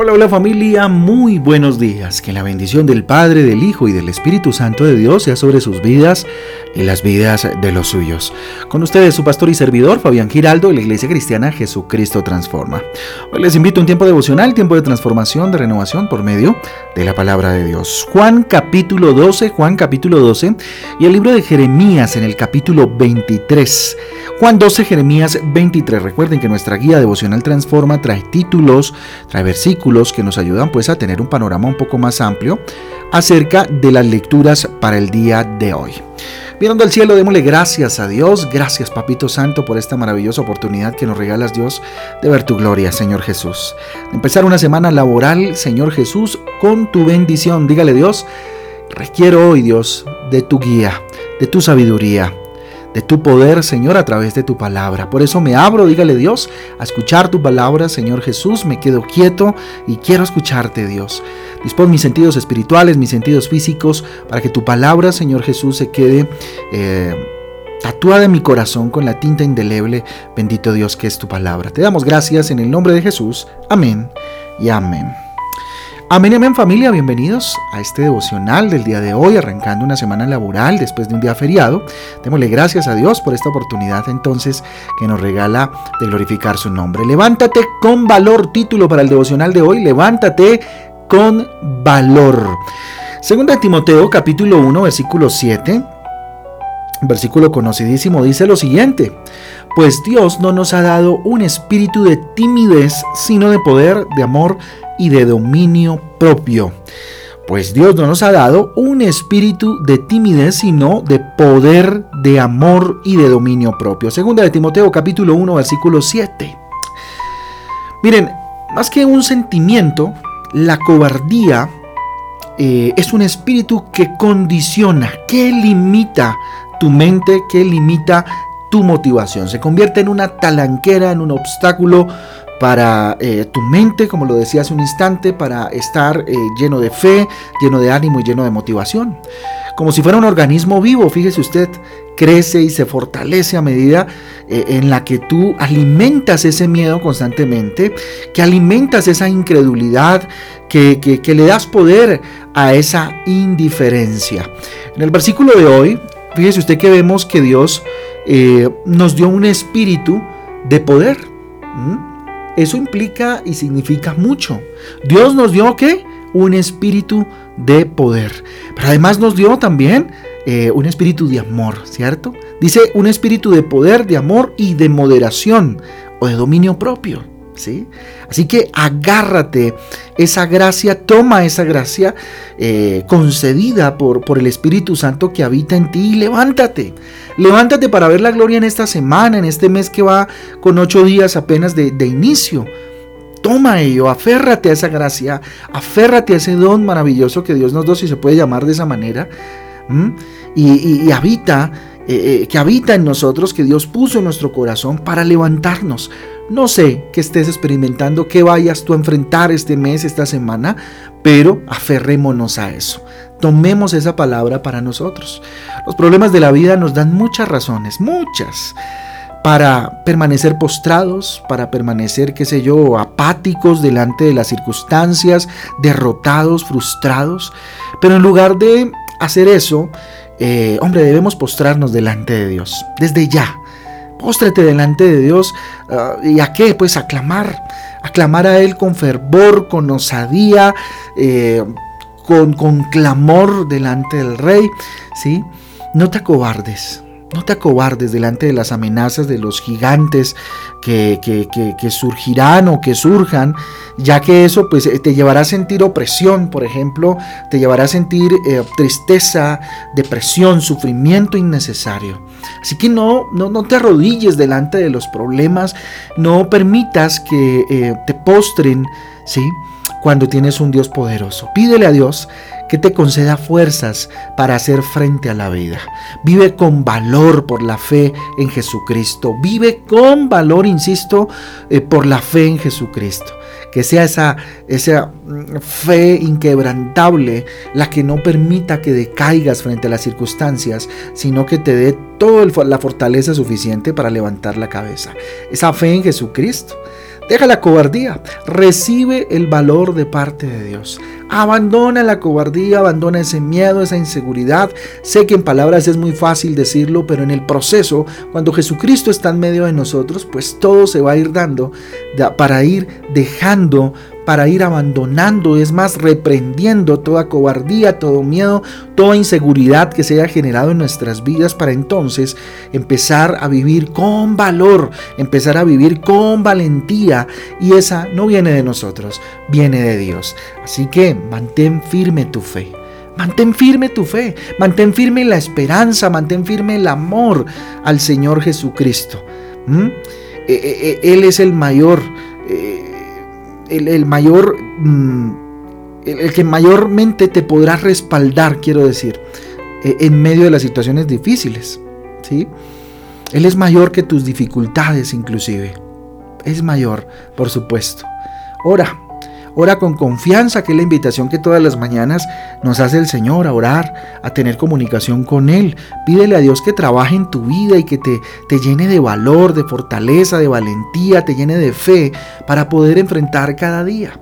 Hola, hola familia, muy buenos días. Que la bendición del Padre, del Hijo y del Espíritu Santo de Dios sea sobre sus vidas y las vidas de los suyos. Con ustedes su pastor y servidor Fabián Giraldo de la Iglesia Cristiana Jesucristo Transforma. Hoy les invito a un tiempo devocional, tiempo de transformación, de renovación por medio de la palabra de Dios. Juan capítulo 12, Juan capítulo 12 y el libro de Jeremías en el capítulo 23. Juan 12, Jeremías 23. Recuerden que nuestra guía devocional Transforma trae títulos, trae versículos que nos ayudan pues a tener un panorama un poco más amplio acerca de las lecturas para el día de hoy. Mirando al cielo, démosle gracias a Dios, gracias Papito Santo por esta maravillosa oportunidad que nos regalas Dios de ver tu gloria, Señor Jesús. Empezar una semana laboral, Señor Jesús, con tu bendición. Dígale Dios, requiero hoy Dios de tu guía, de tu sabiduría, de tu poder, Señor, a través de tu palabra. Por eso me abro, dígale Dios, a escuchar tu palabra, Señor Jesús. Me quedo quieto y quiero escucharte, Dios. Dispón mis sentidos espirituales, mis sentidos físicos, para que tu palabra, Señor Jesús, se quede eh, en mi corazón con la tinta indeleble. Bendito Dios que es tu palabra. Te damos gracias en el nombre de Jesús. Amén y amén. Amén, amén familia, bienvenidos a este devocional del día de hoy, arrancando una semana laboral después de un día feriado. Démosle gracias a Dios por esta oportunidad entonces que nos regala de glorificar su nombre. Levántate con valor, título para el devocional de hoy, levántate con valor. Segunda Timoteo capítulo 1 versículo 7, versículo conocidísimo, dice lo siguiente, pues Dios no nos ha dado un espíritu de timidez, sino de poder, de amor, y de dominio propio. Pues Dios no nos ha dado un espíritu de timidez, sino de poder, de amor y de dominio propio. Segunda de Timoteo capítulo 1 versículo 7. Miren, más que un sentimiento, la cobardía eh, es un espíritu que condiciona, que limita tu mente, que limita tu motivación. Se convierte en una talanquera, en un obstáculo para eh, tu mente, como lo decía hace un instante, para estar eh, lleno de fe, lleno de ánimo y lleno de motivación. Como si fuera un organismo vivo, fíjese usted, crece y se fortalece a medida eh, en la que tú alimentas ese miedo constantemente, que alimentas esa incredulidad, que, que le das poder a esa indiferencia. En el versículo de hoy, fíjese usted que vemos que Dios nos dio un espíritu de poder. Eso implica y significa mucho. Dios nos dio qué? Un espíritu de poder. Pero además nos dio también eh, un espíritu de amor, ¿cierto? Dice un espíritu de poder, de amor y de moderación o de dominio propio. ¿Sí? Así que agárrate esa gracia, toma esa gracia eh, concedida por, por el Espíritu Santo que habita en ti y levántate. Levántate para ver la gloria en esta semana, en este mes que va con ocho días apenas de, inicio. Toma ello, aférrate a esa gracia, aférrate a ese don maravilloso que Dios nos dio, si se puede llamar de esa manera, y, habita, eh, eh, que habita en nosotros, que Dios puso en nuestro corazón para levantarnos, no sé qué estés experimentando, qué vayas tú a enfrentar este mes, esta semana, pero aferrémonos a eso. Tomemos esa palabra para nosotros. Los problemas de la vida nos dan muchas razones, muchas, para permanecer postrados, para permanecer, qué sé yo, apáticos delante de las circunstancias, derrotados, frustrados. Pero en lugar de hacer eso, eh, hombre, debemos postrarnos delante de Dios, desde ya Póstrate delante de Dios. Ah, ¿Y a qué? Pues aclamar. Aclamar a Él con fervor, con osadía, eh, con, con, clamor delante del Rey. ¿sí? No te acobardes. No te acobardes delante de las amenazas de los gigantes que, surgirán o que surjan, ya que eso pues, te llevará a sentir opresión, por ejemplo, te llevará a sentir eh, tristeza, depresión, sufrimiento innecesario. Así que no, no, no, te arrodilles delante de los problemas, no permitas que eh, te postren, ¿sí? Cuando tienes un Dios poderoso. Pídele a Dios que te conceda fuerzas para hacer frente a la vida. Vive con valor por la fe en Jesucristo. Vive con valor, insisto, eh, por la fe en Jesucristo. Que sea esa, esa mm, fe inquebrantable la que no permita que decaigas frente a las circunstancias, sino que te dé toda la fortaleza suficiente para levantar la cabeza. Esa fe en Jesucristo Deja la cobardía, recibe el valor de parte de Dios. Abandona la cobardía, abandona ese miedo, esa inseguridad. Sé que en palabras es muy fácil decirlo, pero en el proceso, cuando Jesucristo está en medio de nosotros, pues todo se va a ir dando para ir dejando para ir abandonando, es más, reprendiendo toda cobardía, todo miedo, toda inseguridad que se haya generado en nuestras vidas para entonces empezar a vivir con valor, empezar a vivir con valentía y esa no viene de nosotros, viene de Dios. Así que mantén firme tu fe. Mantén firme tu fe, mantén firme la esperanza, mantén firme el amor al Señor Jesucristo. ¿Mm? E, e, e, Él es el mayor el, mayor, mm, el, que mayormente te podrá respaldar, quiero decir, eh, en medio de las situaciones difíciles. ¿sí? Él es mayor que tus dificultades inclusive. Es mayor, por supuesto. Ora, ora con confianza, que es la invitación que todas las mañanas nos hace el Señor a orar, a tener comunicación con Él. Pídele a Dios que trabaje en tu vida y que te, te llene de valor, de fortaleza, de valentía, te llene de fe para poder enfrentar cada día.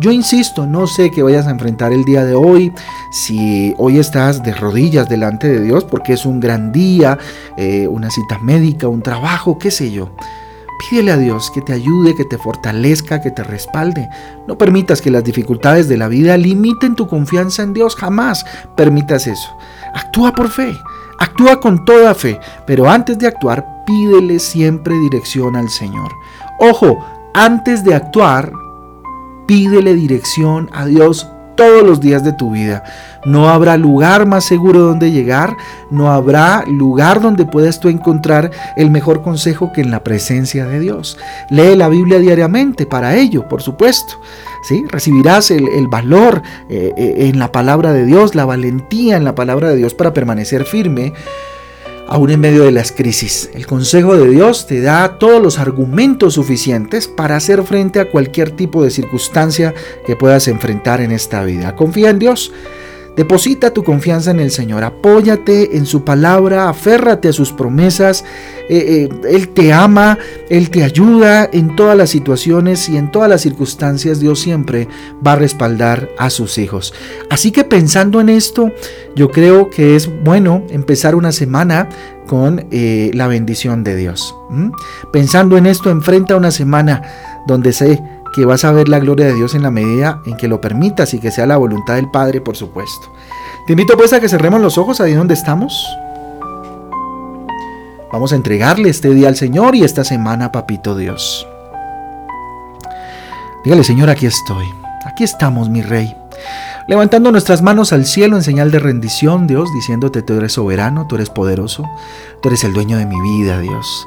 Yo insisto, no sé qué vayas a enfrentar el día de hoy, si hoy estás de rodillas delante de Dios porque es un gran día, eh, una cita médica, un trabajo, qué sé yo. Pídele a Dios que te ayude, que te fortalezca, que te respalde. No permitas que las dificultades de la vida limiten tu confianza en Dios. Jamás permitas eso. Actúa por fe. Actúa con toda fe. Pero antes de actuar, pídele siempre dirección al Señor. Ojo, antes de actuar, pídele dirección a Dios todos los días de tu vida. No habrá lugar más seguro donde llegar, no habrá lugar donde puedas tú encontrar el mejor consejo que en la presencia de Dios. Lee la Biblia diariamente para ello, por supuesto. ¿sí? Recibirás el, valor eh, eh, en la palabra de Dios, la valentía en la palabra de Dios para permanecer firme aún en medio de las crisis. El consejo de Dios te da todos los argumentos suficientes para hacer frente a cualquier tipo de circunstancia que puedas enfrentar en esta vida. Confía en Dios. Deposita tu confianza en el Señor, apóyate en su palabra, aférrate a sus promesas. Eh, eh, él te ama, Él te ayuda en todas las situaciones y en todas las circunstancias. Dios siempre va a respaldar a sus hijos. Así que pensando en esto, yo creo que es bueno empezar una semana con eh, la bendición de Dios. Pensando en esto, enfrenta una semana donde se que vas a ver la gloria de Dios en la medida en que lo permitas y que sea la voluntad del Padre, por supuesto. Te invito pues a que cerremos los ojos ahí donde estamos. Vamos a entregarle este día al Señor y esta semana, Papito Dios. Dígale, Señor, aquí estoy. Aquí estamos, mi Rey. Levantando nuestras manos al cielo en señal de rendición, Dios, diciéndote, tú eres soberano, tú eres poderoso, tú eres el dueño de mi vida, Dios.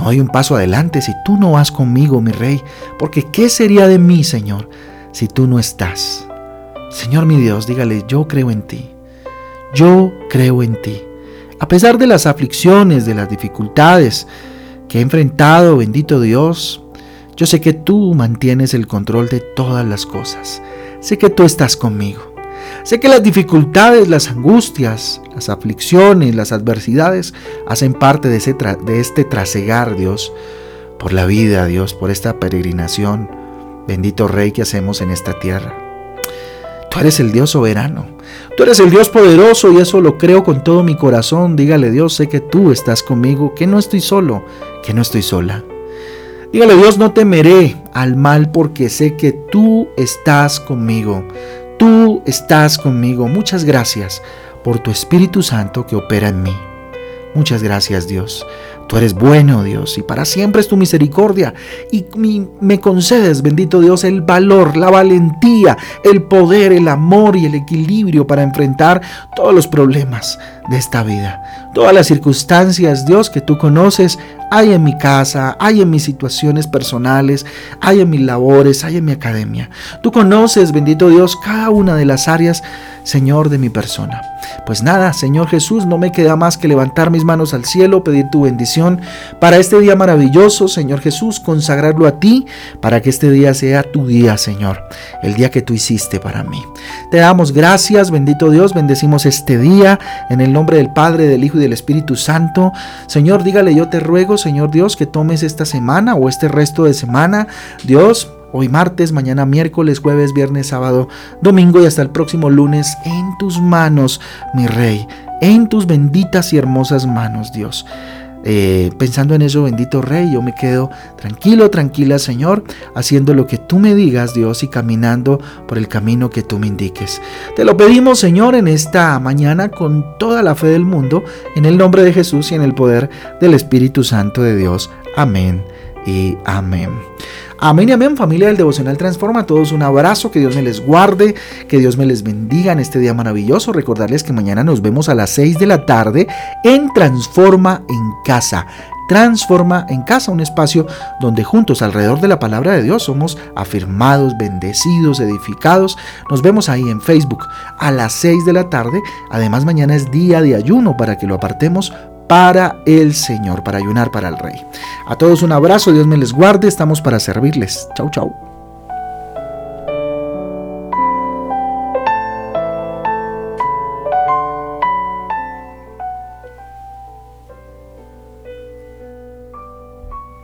No hay un paso adelante si tú no vas conmigo, mi rey, porque ¿qué sería de mí, Señor, si tú no estás? Señor mi Dios, dígale, yo creo en ti. Yo creo en ti. A pesar de las aflicciones, de las dificultades que he enfrentado, bendito Dios, yo sé que tú mantienes el control de todas las cosas. Sé que tú estás conmigo. Sé que las dificultades, las angustias, las aflicciones, las adversidades hacen parte de, ese de este trasegar, Dios, por la vida, Dios, por esta peregrinación, bendito Rey que hacemos en esta tierra. Tú eres el Dios soberano, tú eres el Dios poderoso y eso lo creo con todo mi corazón. Dígale Dios, sé que tú estás conmigo, que no estoy solo, que no estoy sola. Dígale Dios, no temeré al mal porque sé que tú estás conmigo. Tú estás conmigo. Muchas gracias por tu Espíritu Santo que opera en mí. Muchas gracias Dios. Tú eres bueno, Dios, y para siempre es tu misericordia. Y me concedes, bendito Dios, el valor, la valentía, el poder, el amor y el equilibrio para enfrentar todos los problemas de esta vida. Todas las circunstancias, Dios, que tú conoces, hay en mi casa, hay en mis situaciones personales, hay en mis labores, hay en mi academia. Tú conoces, bendito Dios, cada una de las áreas, Señor, de mi persona. Pues nada, Señor Jesús, no me queda más que levantar mis manos al cielo, pedir tu bendición para este día maravilloso, Señor Jesús, consagrarlo a ti, para que este día sea tu día, Señor, el día que tú hiciste para mí. Te damos gracias, bendito Dios, bendecimos este día en el nombre del Padre, del Hijo y y del Espíritu Santo. Señor, dígale, yo te ruego, Señor Dios, que tomes esta semana o este resto de semana, Dios, hoy martes, mañana miércoles, jueves, viernes, sábado, domingo y hasta el próximo lunes en tus manos, mi Rey, en tus benditas y hermosas manos, Dios. Eh, pensando en eso, bendito Rey, yo me quedo tranquilo, tranquila, Señor, haciendo lo que tú me digas, Dios, y caminando por el camino que tú me indiques. Te lo pedimos, Señor, en esta mañana con toda la fe del mundo, en el nombre de Jesús y en el poder del Espíritu Santo de Dios. Amén y amén. Amén y amén, familia del Devocional Transforma. A todos un abrazo, que Dios me les guarde, que Dios me les bendiga en este día maravilloso. Recordarles que mañana nos vemos a las 6 de la tarde en Transforma en Casa. Transforma en Casa, un espacio donde juntos alrededor de la palabra de Dios somos afirmados, bendecidos, edificados. Nos vemos ahí en Facebook a las 6 de la tarde. Además, mañana es día de ayuno para que lo apartemos para el Señor, para ayunar para el Rey. A todos un abrazo, Dios me les guarde, estamos para servirles. Chau, chau.